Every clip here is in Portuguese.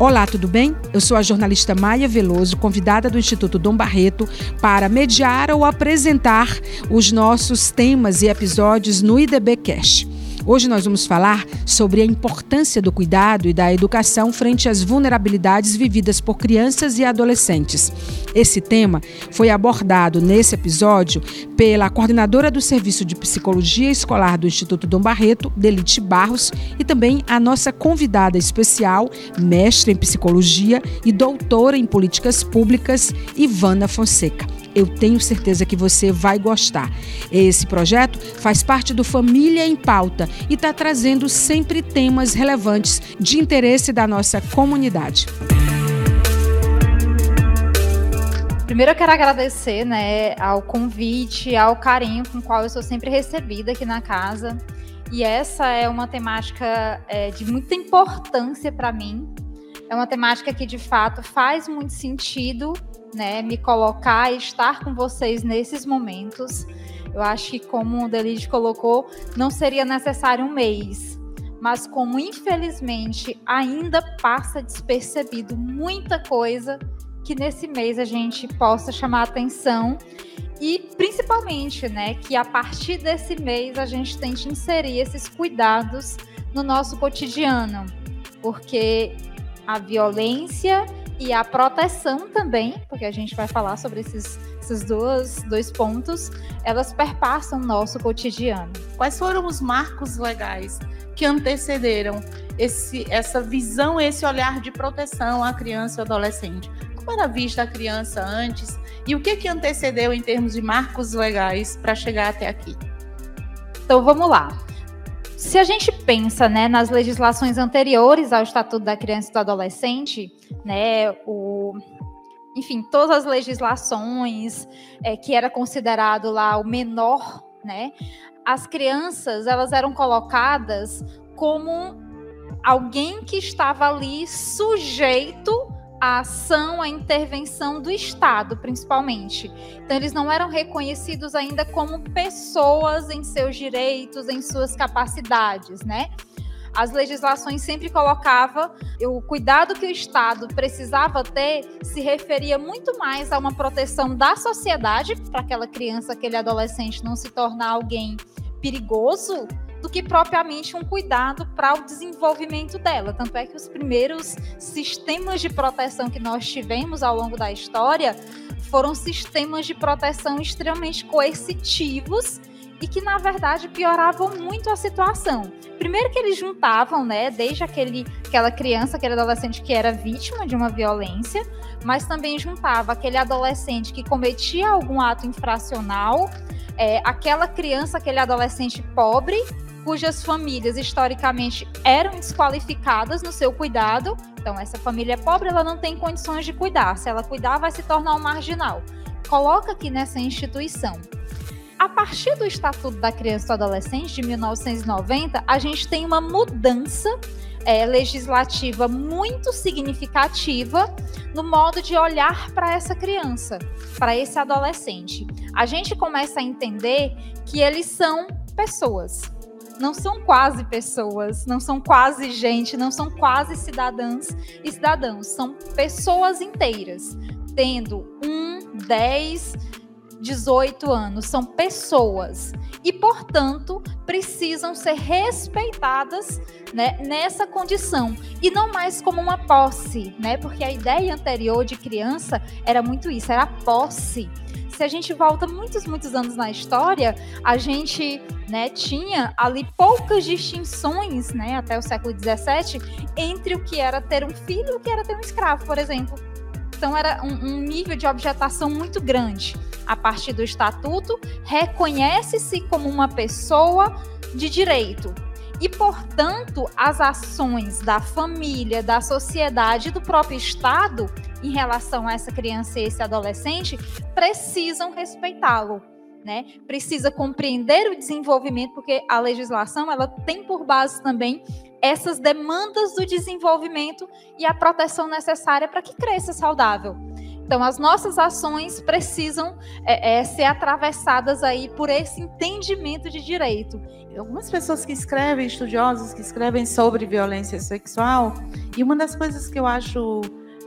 Olá, tudo bem? Eu sou a jornalista Maia Veloso, convidada do Instituto Dom Barreto para mediar ou apresentar os nossos temas e episódios no IDB Cash. Hoje nós vamos falar sobre a importância do cuidado e da educação frente às vulnerabilidades vividas por crianças e adolescentes. Esse tema foi abordado nesse episódio pela coordenadora do Serviço de Psicologia Escolar do Instituto Dom Barreto, Delite Barros, e também a nossa convidada especial, mestre em psicologia e doutora em políticas públicas, Ivana Fonseca. Eu tenho certeza que você vai gostar. Esse projeto faz parte do Família em Pauta e está trazendo sempre temas relevantes de interesse da nossa comunidade. Primeiro eu quero agradecer né, ao convite, ao carinho com o qual eu sou sempre recebida aqui na casa. E essa é uma temática é, de muita importância para mim. É uma temática que de fato faz muito sentido né, me colocar e estar com vocês nesses momentos. Eu acho que, como o Delide colocou, não seria necessário um mês, mas como infelizmente ainda passa despercebido muita coisa, que nesse mês a gente possa chamar atenção e principalmente, né, que a partir desse mês a gente tente inserir esses cuidados no nosso cotidiano, porque a violência e a proteção também, porque a gente vai falar sobre esses, esses dois, dois pontos, elas perpassam o nosso cotidiano. Quais foram os marcos legais que antecederam esse, essa visão, esse olhar de proteção à criança e adolescente? Como era vista a criança antes e o que, que antecedeu em termos de marcos legais para chegar até aqui? Então vamos lá. Se a gente pensa né, nas legislações anteriores ao Estatuto da Criança e do Adolescente, né, o, enfim, todas as legislações é, que era considerado lá o menor, né, as crianças elas eram colocadas como alguém que estava ali sujeito a ação, a intervenção do Estado, principalmente. Então, eles não eram reconhecidos ainda como pessoas em seus direitos, em suas capacidades, né? As legislações sempre colocava o cuidado que o Estado precisava ter se referia muito mais a uma proteção da sociedade para aquela criança, aquele adolescente não se tornar alguém perigoso do que propriamente um cuidado para o desenvolvimento dela. Tanto é que os primeiros sistemas de proteção que nós tivemos ao longo da história foram sistemas de proteção extremamente coercitivos e que na verdade pioravam muito a situação. Primeiro que eles juntavam, né, desde aquele, aquela criança, aquele adolescente que era vítima de uma violência, mas também juntava aquele adolescente que cometia algum ato infracional, é, aquela criança, aquele adolescente pobre cujas famílias historicamente eram desqualificadas no seu cuidado. Então, essa família é pobre, ela não tem condições de cuidar. Se ela cuidar, vai se tornar um marginal. Coloca aqui nessa instituição. A partir do Estatuto da Criança e do Adolescente de 1990, a gente tem uma mudança é, legislativa muito significativa no modo de olhar para essa criança, para esse adolescente. A gente começa a entender que eles são pessoas não são quase pessoas, não são quase gente, não são quase cidadãs e cidadãos, são pessoas inteiras, tendo um, dez, 18 anos, são pessoas e, portanto, precisam ser respeitadas né, nessa condição e não mais como uma posse, né? Porque a ideia anterior de criança era muito isso, era posse se a gente volta muitos, muitos anos na história, a gente né, tinha ali poucas distinções, né, até o século XVII, entre o que era ter um filho e o que era ter um escravo, por exemplo. Então era um, um nível de objetação muito grande. A partir do estatuto, reconhece-se como uma pessoa de direito, e, portanto, as ações da família, da sociedade do próprio Estado em relação a essa criança e esse adolescente precisam respeitá-lo. Né? Precisa compreender o desenvolvimento, porque a legislação ela tem por base também essas demandas do desenvolvimento e a proteção necessária para que cresça saudável. Então, as nossas ações precisam é, é, ser atravessadas aí por esse entendimento de direito. Algumas pessoas que escrevem, estudiosos que escrevem sobre violência sexual, E uma das coisas que eu acho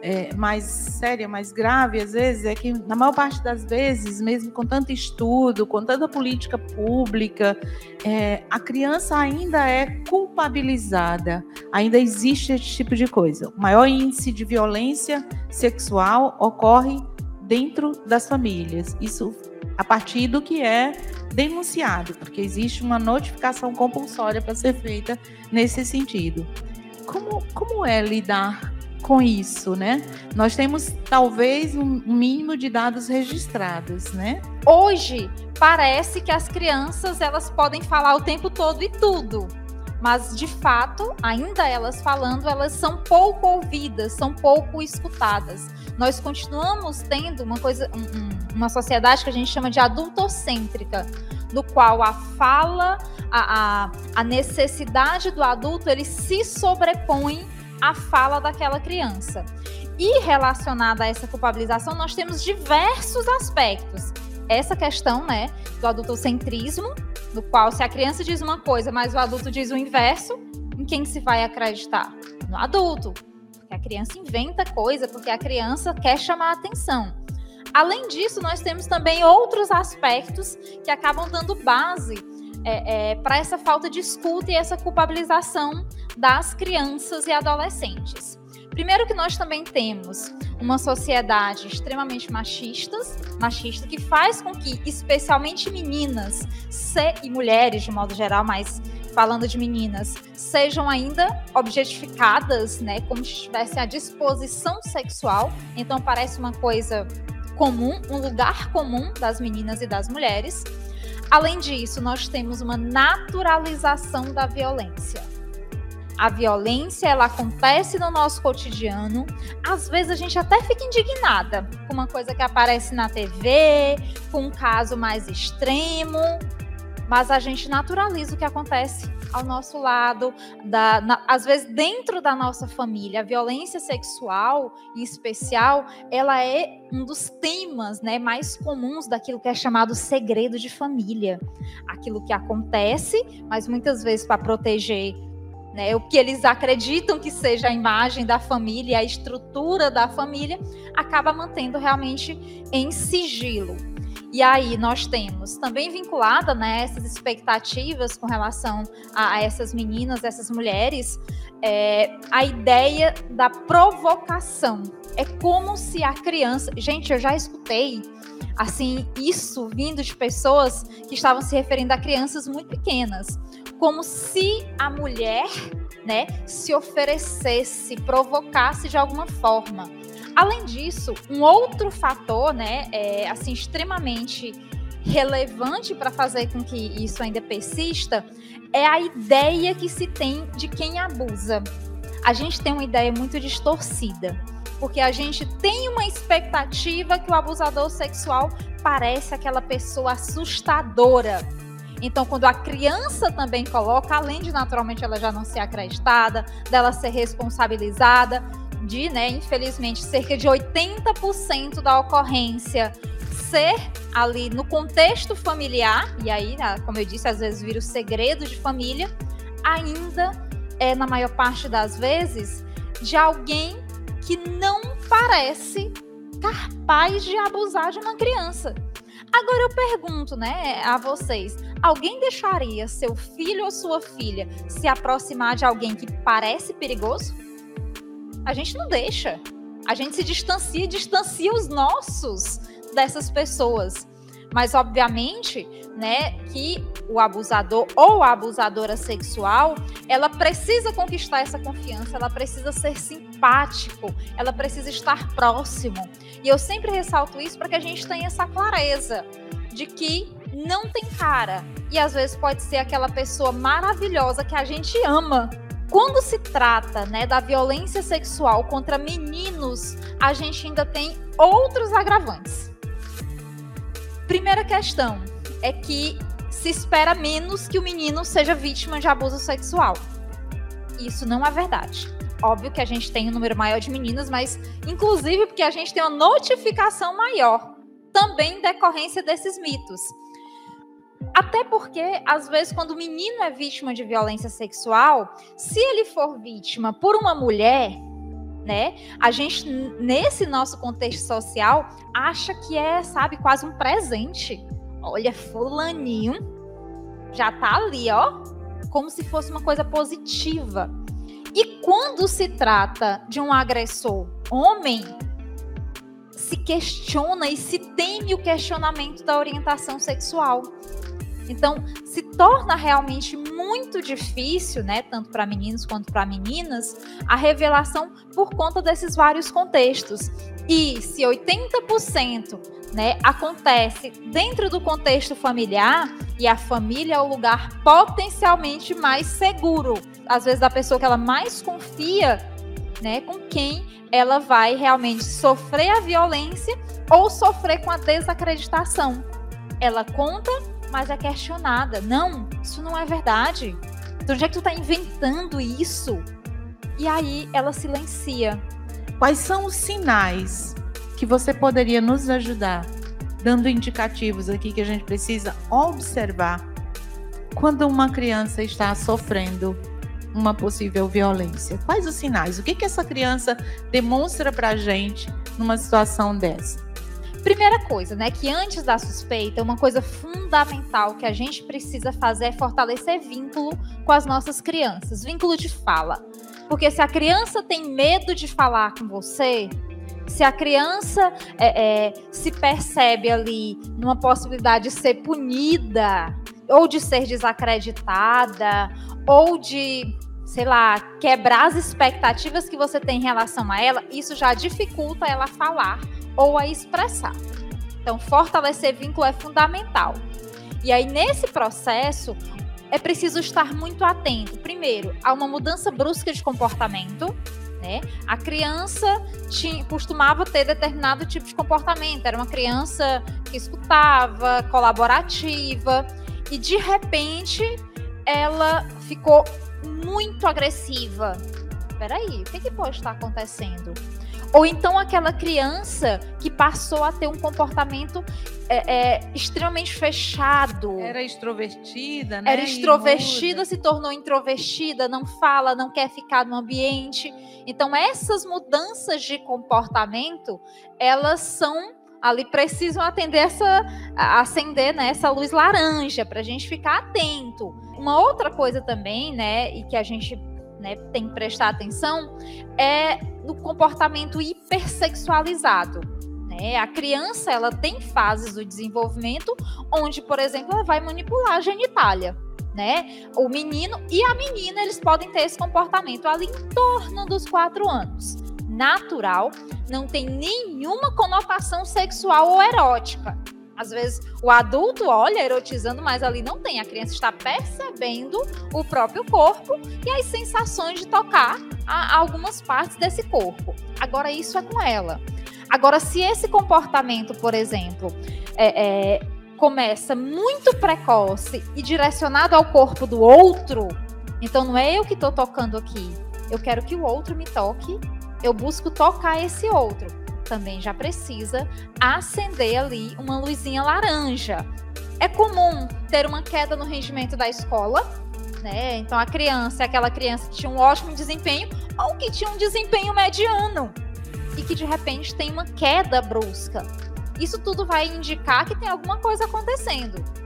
é, mais séria, mais grave, às vezes, é que, na maior parte das vezes, mesmo com tanto estudo, com tanta política pública, é, a criança ainda é culpabilizada, ainda existe esse tipo de coisa. O maior índice de violência sexual ocorre dentro das famílias. Isso a partir do que é denunciado, porque existe uma notificação compulsória para ser feita nesse sentido. Como, como é lidar com isso, né? Nós temos talvez um mínimo de dados registrados, né? Hoje parece que as crianças elas podem falar o tempo todo e tudo, mas de fato, ainda elas falando, elas são pouco ouvidas, são pouco escutadas. Nós continuamos tendo uma coisa, um, uma sociedade que a gente chama de adultocêntrica, no qual a fala, a, a, a necessidade do adulto, ele se sobrepõe a fala daquela criança. E relacionada a essa culpabilização, nós temos diversos aspectos. Essa questão, né, do adultocentrismo, no qual se a criança diz uma coisa, mas o adulto diz o inverso, em quem se vai acreditar? No adulto. Porque a criança inventa coisa, porque a criança quer chamar a atenção. Além disso, nós temos também outros aspectos que acabam dando base é, é, para essa falta de escuta e essa culpabilização das crianças e adolescentes. Primeiro que nós também temos uma sociedade extremamente machista, machista que faz com que, especialmente meninas se, e mulheres de modo geral, mas falando de meninas, sejam ainda objetificadas, né, como se estivessem à disposição sexual. Então parece uma coisa comum, um lugar comum das meninas e das mulheres. Além disso, nós temos uma naturalização da violência. A violência, ela acontece no nosso cotidiano. Às vezes a gente até fica indignada com uma coisa que aparece na TV, com um caso mais extremo, mas a gente naturaliza o que acontece ao nosso lado, da, na, às vezes dentro da nossa família. A violência sexual, em especial, ela é um dos temas né, mais comuns daquilo que é chamado segredo de família. Aquilo que acontece, mas muitas vezes para proteger né, o que eles acreditam que seja a imagem da família, a estrutura da família, acaba mantendo realmente em sigilo. E aí nós temos também vinculada né, essas expectativas com relação a, essas meninas, essas mulheres, é, a ideia da provocação. É como se a criança. Gente, eu já escutei assim isso vindo de pessoas que estavam se referindo a crianças muito pequenas, como se a mulher, né, se oferecesse, provocasse de alguma forma. Além disso, um outro fator, né, é, assim, extremamente relevante para fazer com que isso ainda persista é a ideia que se tem de quem abusa. A gente tem uma ideia muito distorcida, porque a gente tem uma expectativa que o abusador sexual parece aquela pessoa assustadora. Então, quando a criança também coloca, além de naturalmente ela já não ser acreditada, dela ser responsabilizada, de, né, infelizmente, cerca de 80% da ocorrência ser ali no contexto familiar, e aí, né, como eu disse, às vezes vira o segredo de família, ainda é, na maior parte das vezes, de alguém que não parece capaz de abusar de uma criança. Agora eu pergunto, né, a vocês: alguém deixaria seu filho ou sua filha se aproximar de alguém que parece perigoso? A gente não deixa. A gente se distancia, distancia os nossos dessas pessoas. Mas obviamente, né, que o abusador ou a abusadora sexual, ela precisa conquistar essa confiança, ela precisa ser simpático, ela precisa estar próximo. E eu sempre ressalto isso para que a gente tenha essa clareza de que não tem cara e às vezes pode ser aquela pessoa maravilhosa que a gente ama, quando se trata né, da violência sexual contra meninos, a gente ainda tem outros agravantes. Primeira questão é que se espera menos que o menino seja vítima de abuso sexual. Isso não é verdade. Óbvio que a gente tem um número maior de meninas, mas inclusive porque a gente tem uma notificação maior, também decorrência desses mitos. Até porque, às vezes, quando o menino é vítima de violência sexual, se ele for vítima por uma mulher, né? A gente, nesse nosso contexto social, acha que é, sabe, quase um presente. Olha, fulaninho já tá ali, ó, como se fosse uma coisa positiva. E quando se trata de um agressor homem, se questiona e se teme o questionamento da orientação sexual. Então, se torna realmente muito difícil, né, tanto para meninos quanto para meninas, a revelação por conta desses vários contextos. E se 80% né, acontece dentro do contexto familiar, e a família é o lugar potencialmente mais seguro, às vezes da pessoa que ela mais confia, né, com quem ela vai realmente sofrer a violência ou sofrer com a desacreditação. Ela conta mas é questionada. Não, isso não é verdade. Então, onde é que tu está inventando isso? E aí ela silencia. Quais são os sinais que você poderia nos ajudar, dando indicativos aqui que a gente precisa observar quando uma criança está sofrendo uma possível violência? Quais os sinais? O que, que essa criança demonstra para a gente numa situação dessa? Primeira coisa, né, que antes da suspeita, uma coisa fundamental que a gente precisa fazer é fortalecer vínculo com as nossas crianças, vínculo de fala. Porque se a criança tem medo de falar com você, se a criança é, é, se percebe ali numa possibilidade de ser punida, ou de ser desacreditada, ou de, sei lá, quebrar as expectativas que você tem em relação a ela, isso já dificulta ela falar ou a expressar. Então, fortalecer vínculo é fundamental. E aí, nesse processo, é preciso estar muito atento. Primeiro, a uma mudança brusca de comportamento. Né? A criança tinha, costumava ter determinado tipo de comportamento. Era uma criança que escutava, colaborativa, e de repente ela ficou muito agressiva. Peraí, o que, que pode estar acontecendo? Ou então aquela criança que passou a ter um comportamento é, é, extremamente fechado. Era extrovertida, né? Era extrovertida, se tornou introvertida, não fala, não quer ficar no ambiente. Então, essas mudanças de comportamento, elas são ali precisam atender essa acender né, essa luz laranja para a gente ficar atento. Uma outra coisa também, né, e que a gente né, tem que prestar atenção é no comportamento hipersexualizado. Né? A criança ela tem fases do desenvolvimento onde, por exemplo, ela vai manipular a genitália. Né? O menino e a menina eles podem ter esse comportamento ali em torno dos quatro anos. Natural, não tem nenhuma conotação sexual ou erótica. Às vezes o adulto olha erotizando, mas ali não tem. A criança está percebendo o próprio corpo e as sensações de tocar a, algumas partes desse corpo. Agora, isso é com ela. Agora, se esse comportamento, por exemplo, é, é, começa muito precoce e direcionado ao corpo do outro, então não é eu que estou tocando aqui. Eu quero que o outro me toque. Eu busco tocar esse outro também já precisa acender ali uma luzinha laranja. É comum ter uma queda no rendimento da escola, né? Então a criança é aquela criança que tinha um ótimo desempenho ou que tinha um desempenho mediano e que de repente tem uma queda brusca. Isso tudo vai indicar que tem alguma coisa acontecendo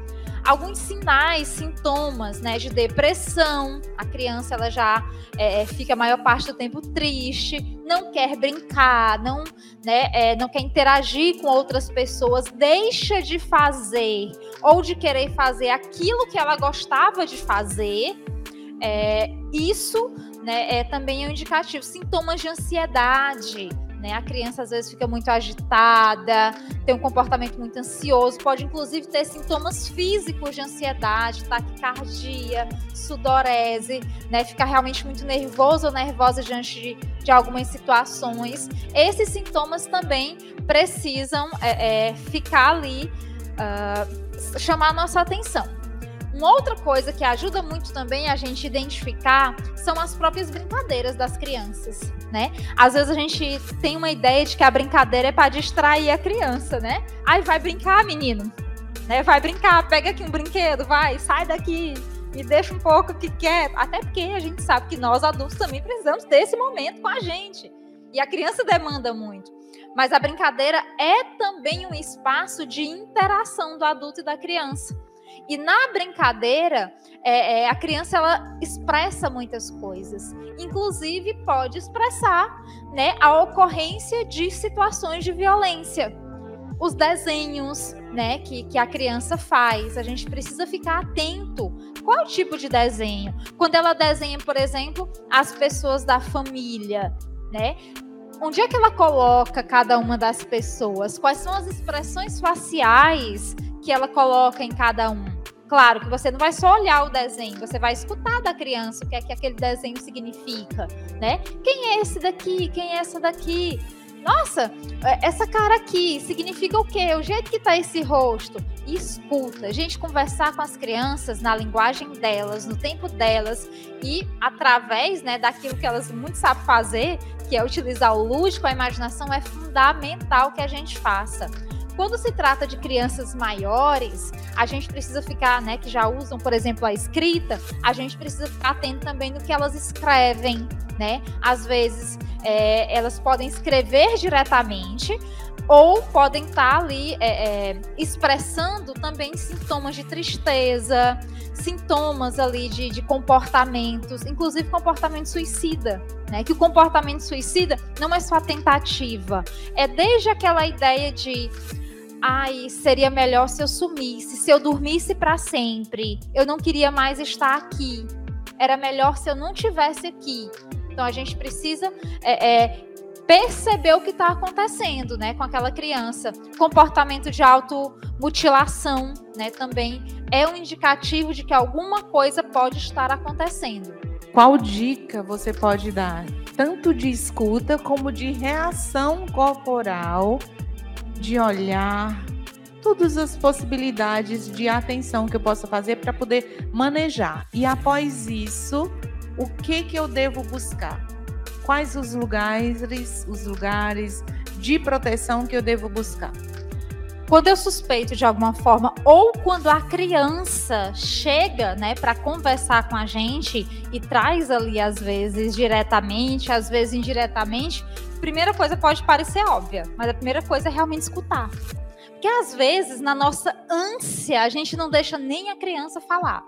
alguns sinais, sintomas, né, de depressão. A criança ela já é, é, fica a maior parte do tempo triste, não quer brincar, não, né, é, não quer interagir com outras pessoas, deixa de fazer ou de querer fazer aquilo que ela gostava de fazer. É, isso né, é também um indicativo. Sintomas de ansiedade, né? A criança às vezes fica muito agitada, tem um comportamento muito ansioso, pode inclusive ter sintomas físicos de ansiedade, taquicardia, sudorese, né? Ficar realmente muito nervoso ou nervosa diante de, de algumas situações. Esses sintomas também precisam é, é, ficar ali, uh, chamar a nossa atenção. Uma outra coisa que ajuda muito também a gente identificar são as próprias brincadeiras das crianças, né? Às vezes a gente tem uma ideia de que a brincadeira é para distrair a criança, né? Aí vai brincar, menino. né? Vai brincar, pega aqui um brinquedo, vai, sai daqui, me deixa um pouco que quer. Até porque a gente sabe que nós adultos também precisamos desse momento com a gente. E a criança demanda muito. Mas a brincadeira é também um espaço de interação do adulto e da criança. E na brincadeira, é, é, a criança ela expressa muitas coisas, inclusive pode expressar né, a ocorrência de situações de violência. Os desenhos né, que, que a criança faz, a gente precisa ficar atento. Qual é o tipo de desenho? Quando ela desenha, por exemplo, as pessoas da família, né? Onde é que ela coloca cada uma das pessoas? Quais são as expressões faciais que ela coloca em cada um? Claro que você não vai só olhar o desenho, você vai escutar da criança o que é que aquele desenho significa, né? Quem é esse daqui? Quem é essa daqui? Nossa, é, essa cara aqui significa o quê? O jeito que tá esse rosto. escuta, a gente conversar com as crianças na linguagem delas, no tempo delas e através, né, daquilo que elas muito sabem fazer, que é utilizar o lúdico, a imaginação é fundamental que a gente faça. Quando se trata de crianças maiores, a gente precisa ficar, né, que já usam, por exemplo, a escrita, a gente precisa ficar atento também no que elas escrevem, né? Às vezes é, elas podem escrever diretamente, ou podem estar ali é, é, expressando também sintomas de tristeza, sintomas ali de, de, comportamentos, inclusive comportamento suicida, né? Que o comportamento suicida não é só a tentativa, é desde aquela ideia de ai, seria melhor se eu sumisse, se eu dormisse para sempre. Eu não queria mais estar aqui. Era melhor se eu não tivesse aqui. Então a gente precisa é, é, perceber o que está acontecendo, né, com aquela criança. Comportamento de automutilação, né, também é um indicativo de que alguma coisa pode estar acontecendo. Qual dica você pode dar, tanto de escuta como de reação corporal? De olhar, todas as possibilidades de atenção que eu possa fazer para poder manejar. E após isso, o que que eu devo buscar? Quais os lugares, os lugares de proteção que eu devo buscar? Quando eu suspeito de alguma forma ou quando a criança chega, né, para conversar com a gente e traz ali às vezes diretamente, às vezes indiretamente, primeira coisa pode parecer óbvia, mas a primeira coisa é realmente escutar. Porque às vezes, na nossa ânsia, a gente não deixa nem a criança falar.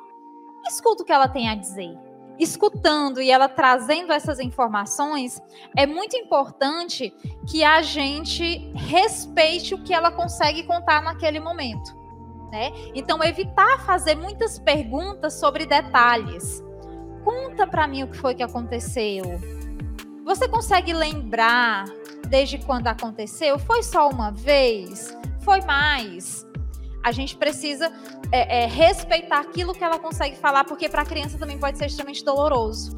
Escuta o que ela tem a dizer. Escutando e ela trazendo essas informações, é muito importante que a gente respeite o que ela consegue contar naquele momento. Né? Então, evitar fazer muitas perguntas sobre detalhes. Conta para mim o que foi que aconteceu você consegue lembrar desde quando aconteceu? Foi só uma vez? Foi mais? A gente precisa é, é, respeitar aquilo que ela consegue falar, porque para a criança também pode ser extremamente doloroso.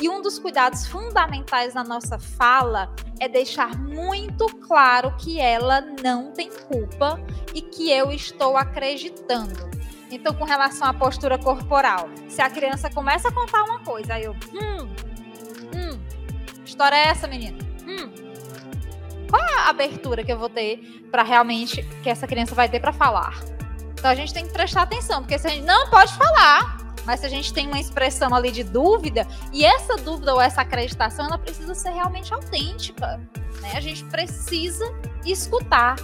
E um dos cuidados fundamentais na nossa fala é deixar muito claro que ela não tem culpa e que eu estou acreditando. Então, com relação à postura corporal, se a criança começa a contar uma coisa, aí eu, hum, história é essa, menina? Hum. Qual é a abertura que eu vou ter para realmente que essa criança vai ter para falar? Então a gente tem que prestar atenção, porque se a gente não pode falar, mas se a gente tem uma expressão ali de dúvida, e essa dúvida ou essa acreditação, ela precisa ser realmente autêntica. Né? A gente precisa escutar.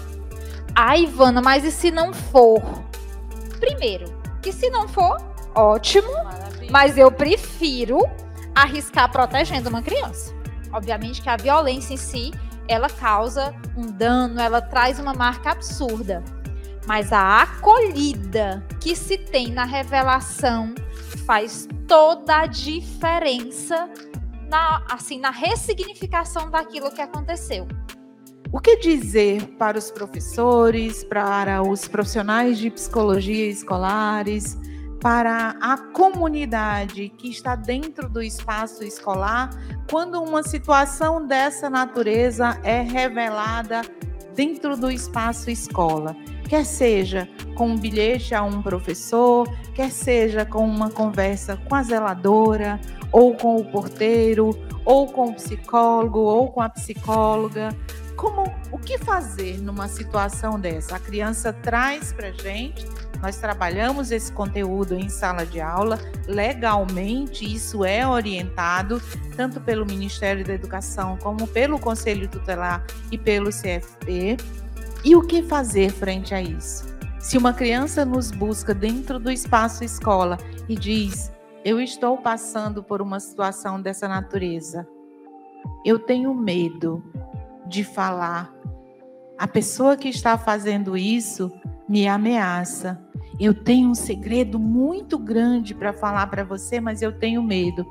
Ah, Ivana, mas e se não for? Primeiro, que se não for, ótimo, Maravilha. mas eu prefiro arriscar protegendo uma criança. Obviamente que a violência em si, ela causa um dano, ela traz uma marca absurda. Mas a acolhida que se tem na revelação faz toda a diferença na, assim, na ressignificação daquilo que aconteceu. O que dizer para os professores, para os profissionais de psicologia escolares, para a comunidade que está dentro do espaço escolar quando uma situação dessa natureza é revelada dentro do espaço escola. Quer seja com um bilhete a um professor, quer seja com uma conversa com a zeladora, ou com o porteiro, ou com o psicólogo, ou com a psicóloga. como o que fazer numa situação dessa? A criança traz para gente, nós trabalhamos esse conteúdo em sala de aula, legalmente isso é orientado tanto pelo Ministério da Educação como pelo Conselho Tutelar e pelo CFP. E o que fazer frente a isso? Se uma criança nos busca dentro do espaço escola e diz: Eu estou passando por uma situação dessa natureza, eu tenho medo de falar. A pessoa que está fazendo isso me ameaça. Eu tenho um segredo muito grande para falar para você, mas eu tenho medo.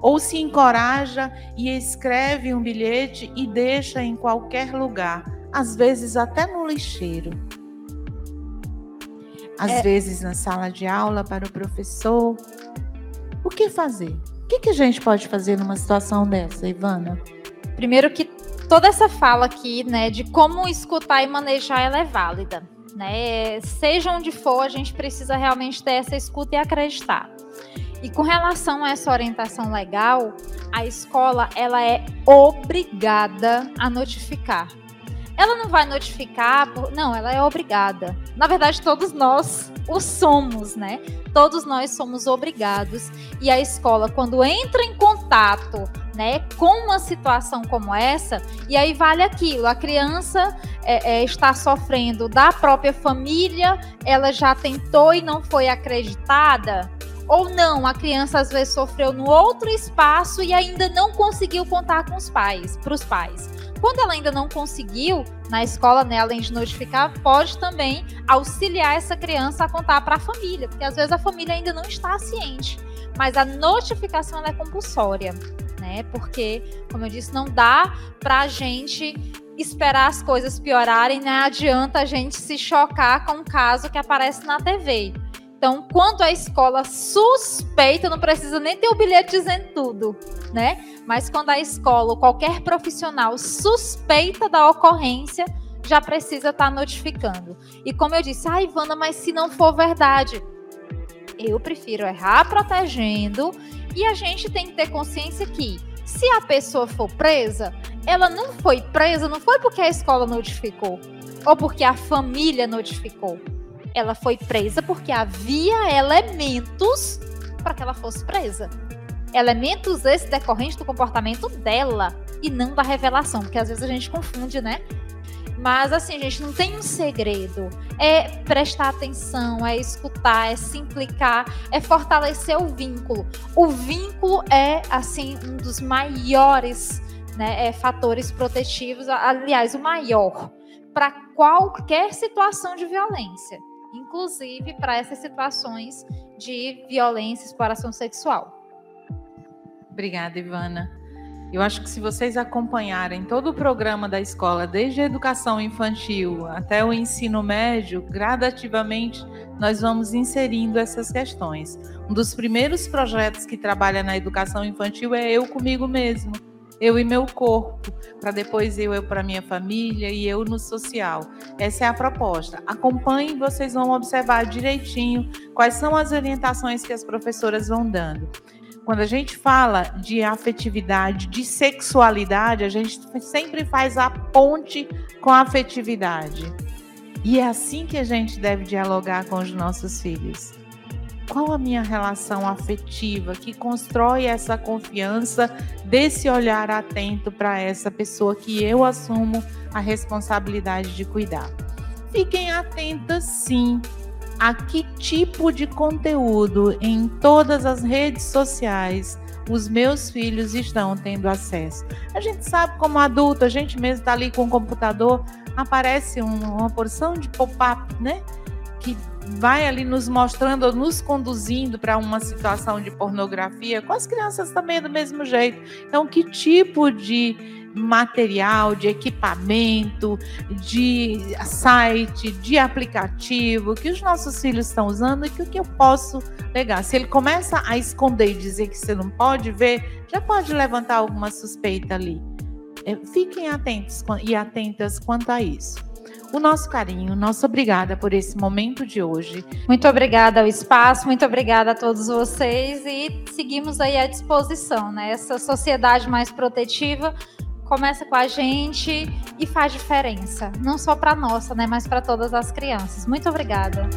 Ou se encoraja e escreve um bilhete e deixa em qualquer lugar, às vezes até no lixeiro às é... vezes na sala de aula para o professor. O que fazer? O que, que a gente pode fazer numa situação dessa, Ivana? Primeiro que toda essa fala aqui, né, de como escutar e manejar, ela é válida, né? Seja onde for, a gente precisa realmente ter essa escuta e acreditar. E com relação a essa orientação legal, a escola ela é obrigada a notificar ela não vai notificar, por... não, ela é obrigada. Na verdade, todos nós o somos, né? Todos nós somos obrigados. E a escola, quando entra em contato, né, com uma situação como essa, e aí vale aquilo: a criança é, é, está sofrendo da própria família, ela já tentou e não foi acreditada. Ou não, a criança às vezes sofreu no outro espaço e ainda não conseguiu contar com os pais, para os pais. Quando ela ainda não conseguiu, na escola, né, além de notificar, pode também auxiliar essa criança a contar para a família, porque às vezes a família ainda não está ciente. Mas a notificação é compulsória, né? Porque, como eu disse, não dá para a gente esperar as coisas piorarem, não adianta a gente se chocar com um caso que aparece na TV. Então, quando a escola suspeita, não precisa nem ter o bilhete dizendo tudo, né? Mas quando a escola ou qualquer profissional suspeita da ocorrência, já precisa estar tá notificando. E como eu disse, ah, Ivana, mas se não for verdade, eu prefiro errar protegendo e a gente tem que ter consciência que se a pessoa for presa, ela não foi presa, não foi porque a escola notificou ou porque a família notificou ela foi presa porque havia elementos para que ela fosse presa. Elementos esses decorrentes do comportamento dela e não da revelação, porque às vezes a gente confunde, né? Mas assim, gente, não tem um segredo. É prestar atenção, é escutar, é se implicar, é fortalecer o vínculo. O vínculo é, assim, um dos maiores né, é, fatores protetivos, aliás, o maior, para qualquer situação de violência inclusive para essas situações de violência e exploração sexual. Obrigada, Ivana. Eu acho que se vocês acompanharem todo o programa da escola, desde a educação infantil até o ensino médio, gradativamente nós vamos inserindo essas questões. Um dos primeiros projetos que trabalha na educação infantil é Eu Comigo Mesmo eu e meu corpo, para depois eu, eu para minha família e eu no social. Essa é a proposta. Acompanhem, vocês vão observar direitinho quais são as orientações que as professoras vão dando. Quando a gente fala de afetividade, de sexualidade, a gente sempre faz a ponte com a afetividade. E é assim que a gente deve dialogar com os nossos filhos qual a minha relação afetiva que constrói essa confiança desse olhar atento para essa pessoa que eu assumo a responsabilidade de cuidar. Fiquem atentas sim a que tipo de conteúdo em todas as redes sociais os meus filhos estão tendo acesso. A gente sabe como adulto, a gente mesmo está ali com o computador, aparece uma porção de pop-up, né? Que vai ali nos mostrando, nos conduzindo para uma situação de pornografia, com as crianças também do mesmo jeito. Então, que tipo de material, de equipamento, de site, de aplicativo que os nossos filhos estão usando e que o que eu posso pegar? Se ele começa a esconder e dizer que você não pode ver, já pode levantar alguma suspeita ali. É, fiquem atentos e atentas quanto a isso o nosso carinho, nossa obrigada por esse momento de hoje. Muito obrigada ao espaço, muito obrigada a todos vocês e seguimos aí à disposição, né? Essa sociedade mais protetiva começa com a gente e faz diferença, não só para nossa, né, mas para todas as crianças. Muito obrigada.